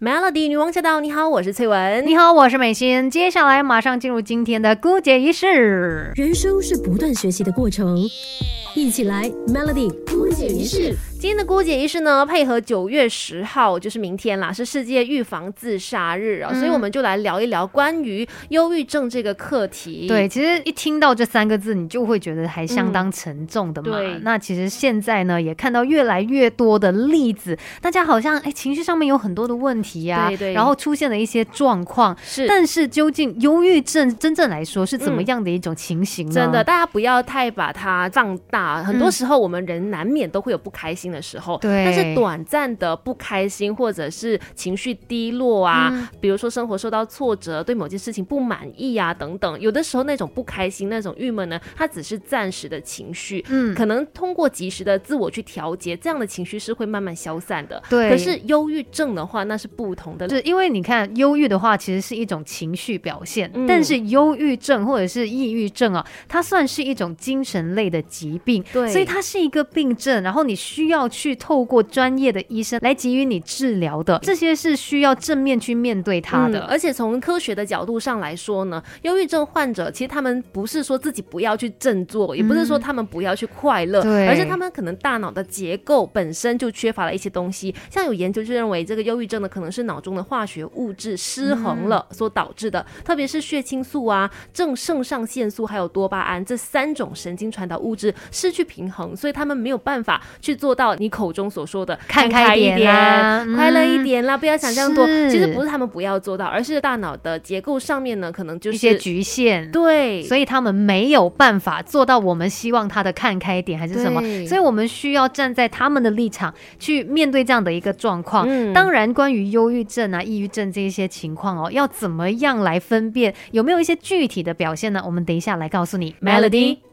Melody 女王驾到！你好，我是翠文。你好，我是美心。接下来马上进入今天的姑姐仪式。人生是不断学习的过程，一起来 Melody 姑姐仪式。今天的姑姐仪式呢，配合九月十号，就是明天啦，是世界预防自杀日啊，所以我们就来聊一聊关于忧郁症这个课题。对，其实一听到这三个字，你就会觉得还相当沉重的嘛。对那其实现在呢，也看到越来越多的例子，大家好像哎情绪上面有很多的问题呀、对对然后出现了一些状况。是，但是究竟忧郁症真正来说是怎么样的一种情形呢？真的，大家不要太把它放大。很多嗯时候，我们人难免都会有不开心的时候，对但是短暂的不开心或者是情绪低落啊，嗯比如说生活受到挫折，对某件事情不满意啊等等，有的时候那种不开心、那种郁闷呢，它只是暂时的情绪，嗯可能通过及时的自我去调节，这样的情绪是会慢慢消散的。对可是忧郁症的话，那是不同的。是因为你看，忧郁的话其实是一种情绪表现，嗯但是忧郁症或者是抑郁症啊，它算是一种精神类的疾病，对。所以它是一个病症，然后你需要去透过专业的医生来给予你治疗的，这些是需要正面去面对它的。嗯而且从科学的角度上来说呢，忧郁症患者其实他们不是说自己不要去振作，也不是说他们不要去快乐，而是他们可能大脑的结构本身就缺乏了一些东西。像有研究就认为，这个忧郁症呢，可能是脑中的化学物质失衡了所导致的，特别是血清素啊、正肾上腺素还有多巴胺这三种神经传导物质失去平衡，所以他们没有办法去做到你口中所说的看开开一点啦快乐一嗯点啦，不要想这样多。其实不是他们不要做到，而是大脑的结构上面呢，可能就是一些局限，对，所以他们没有办法做到我们希望他的看开一点还是什么，所以我们需要站在他们的立场去面对这样的一个状况。嗯当然，关于忧郁症啊、抑郁症这一些情况哦，要怎么样来分辨，有没有一些具体的表现呢？我们等一下来告诉你。Melody。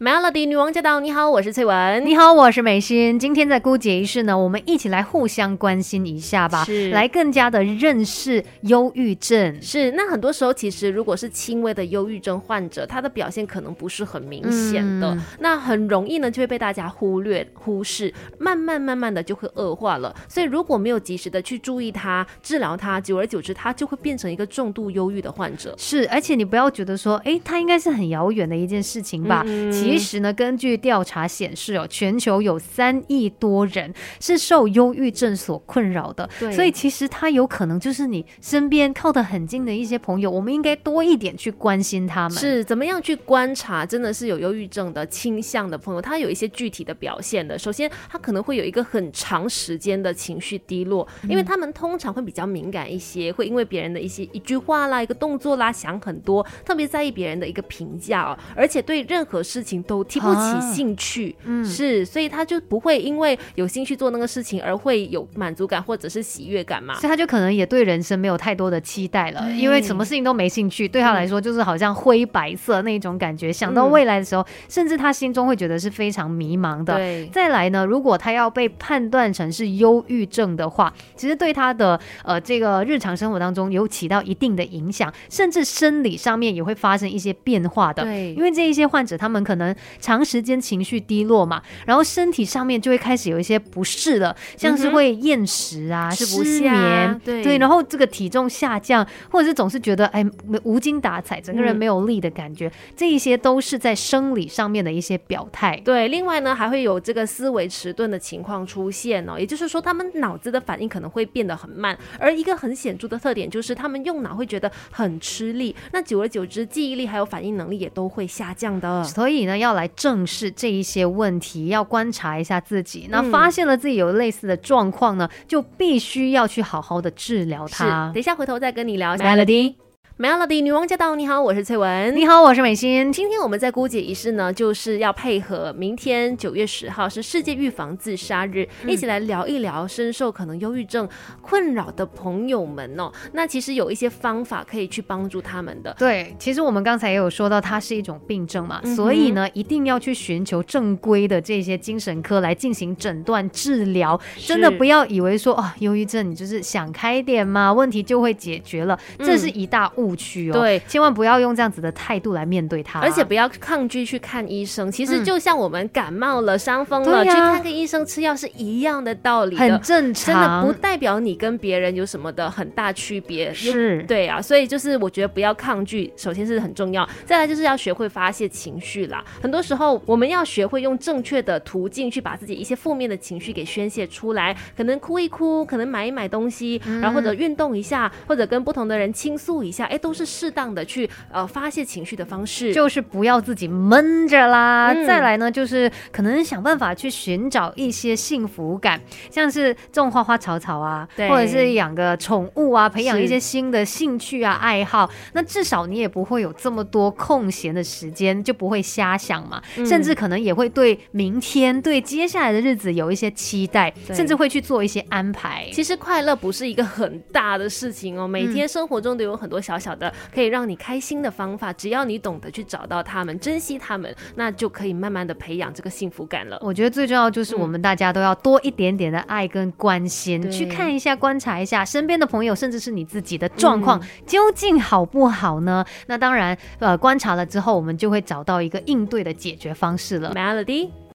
Melody 女王驾到！你好，我是翠文。你好，我是美心。今天在姑姐仪式呢，我们一起来互相关心一下吧，是来更加的认识忧郁症。是，那很多时候其实如果是轻微的忧郁症患者，他的表现可能不是很明显的，嗯那很容易呢就会被大家忽略、忽视，慢慢慢慢的就会恶化了。所以如果没有及时的去注意它、治疗它，久而久之，他就会变成一个重度忧郁的患者。是，而且你不要觉得说，诶，他应该是很遥远的一件事情吧？嗯其实呢，根据调查显示哦，全球有三亿多人是受忧郁症所困扰的，对所以其实他有可能就是你身边靠得很近的一些朋友，我们应该多一点去关心他们。是怎么样去观察，真的是有忧郁症的倾向的朋友，他有一些具体的表现的。首先，他可能会有一个很长时间的情绪低落，因为他们通常会比较敏感一些，会因为别人的一些一句话啦、一个动作啦想很多，特别在意别人的一个评价哦，而且对任何事情都提不起啊兴趣。嗯是，所以他就不会因为有兴趣做那个事情而会有满足感或者是喜悦感嘛。所以他就可能也对人生没有太多的期待了，因为什么事情都没兴趣，对他来说就是好像灰白色那种感觉。想到嗯未来的时候，甚至他心中会觉得是非常迷茫的。对，再来呢，如果他要被判断成是忧郁症的话，其实对他的呃这个日常生活当中有起到一定的影响，甚至生理上面也会发生一些变化的。对因为这一些患者他们可能长时间情绪低落嘛，然后身体上面就会开始有一些不适了，像是会厌食啊、失眠，对然后这个体重下降，或者是总是觉得哎无精打采，整个人嗯没有力的感觉，这一些都是在生理上面的一些表态。对，另外呢，还会有这个思维迟钝的情况出现哦，也就是说，他们脑子的反应可能会变得很慢，而一个很显著的特点就是，他们用脑会觉得很吃力，那久而久之，记忆力还有反应能力也都会下降的。所以呢，要来正视这一些问题，要观察一下自己。那嗯发现了自己有类似的状况呢，就必须要去好好的治疗，它等。一下回头再跟你聊。Melody，Melody 女王驾到！你好，我是翠文。你好，我是美心。今天我们在姑姐仪式呢，就是要配合明天九月十号是世界预防自杀日，一起来聊一聊深受可能忧郁症困扰的朋友们哦。那其实有一些方法可以去帮助他们的。对，其实我们刚才也有说到，它是一种病症嘛，嗯所以呢，一定要去寻求正规的这些精神科来进行诊断治疗。真的不要以为说啊，忧郁症你就是想开点嘛，问题就会解决了，这是一大误误区哦。对千万不要用这样子的态度来面对它，而且不要抗拒去看医生。其实嗯。就像我们感冒了、伤风了，去看个医生吃药是一样的道理很正常。真的，不代表你跟别人有什么的很大区别，是。对啊，所以就是我觉得不要抗拒，首先是很重要，再来就是要学会发泄情绪啦。很多时候我们要学会用正确的途径去把自己一些负面的情绪给宣泄出来，可能哭一哭，可能买一买东西，然后或者运动一下，或者跟不同的人倾诉一下，哎，都是适当的去呃发泄情绪的方式。就是不要自己闷着啦。嗯再来呢，就是可能想办法去寻找一些幸福感，像是种花花草草啊，对或者是养个宠物啊，培养一些新的兴趣啊、爱好。那至少你也不会有这么多空闲的时间，就不会瞎想嘛。嗯甚至可能也会对明天、对接下来的日子有一些期待，甚至会去做一些安排。其实快乐不是一个很大的事情哦，每天生活中都有很多小小的可以让你开心的方法，只要你懂得去找到他们，珍惜他们，那就可以慢慢的培养这个幸福感了。我觉得最重要就是我们大家都要多一点点的爱跟关心，对去看一下、观察一下身边的朋友，甚至是你自己的状况、嗯究竟好不好呢？那当然，呃，观察了之后，我们就会找到一个应对的解决方式了。Melody。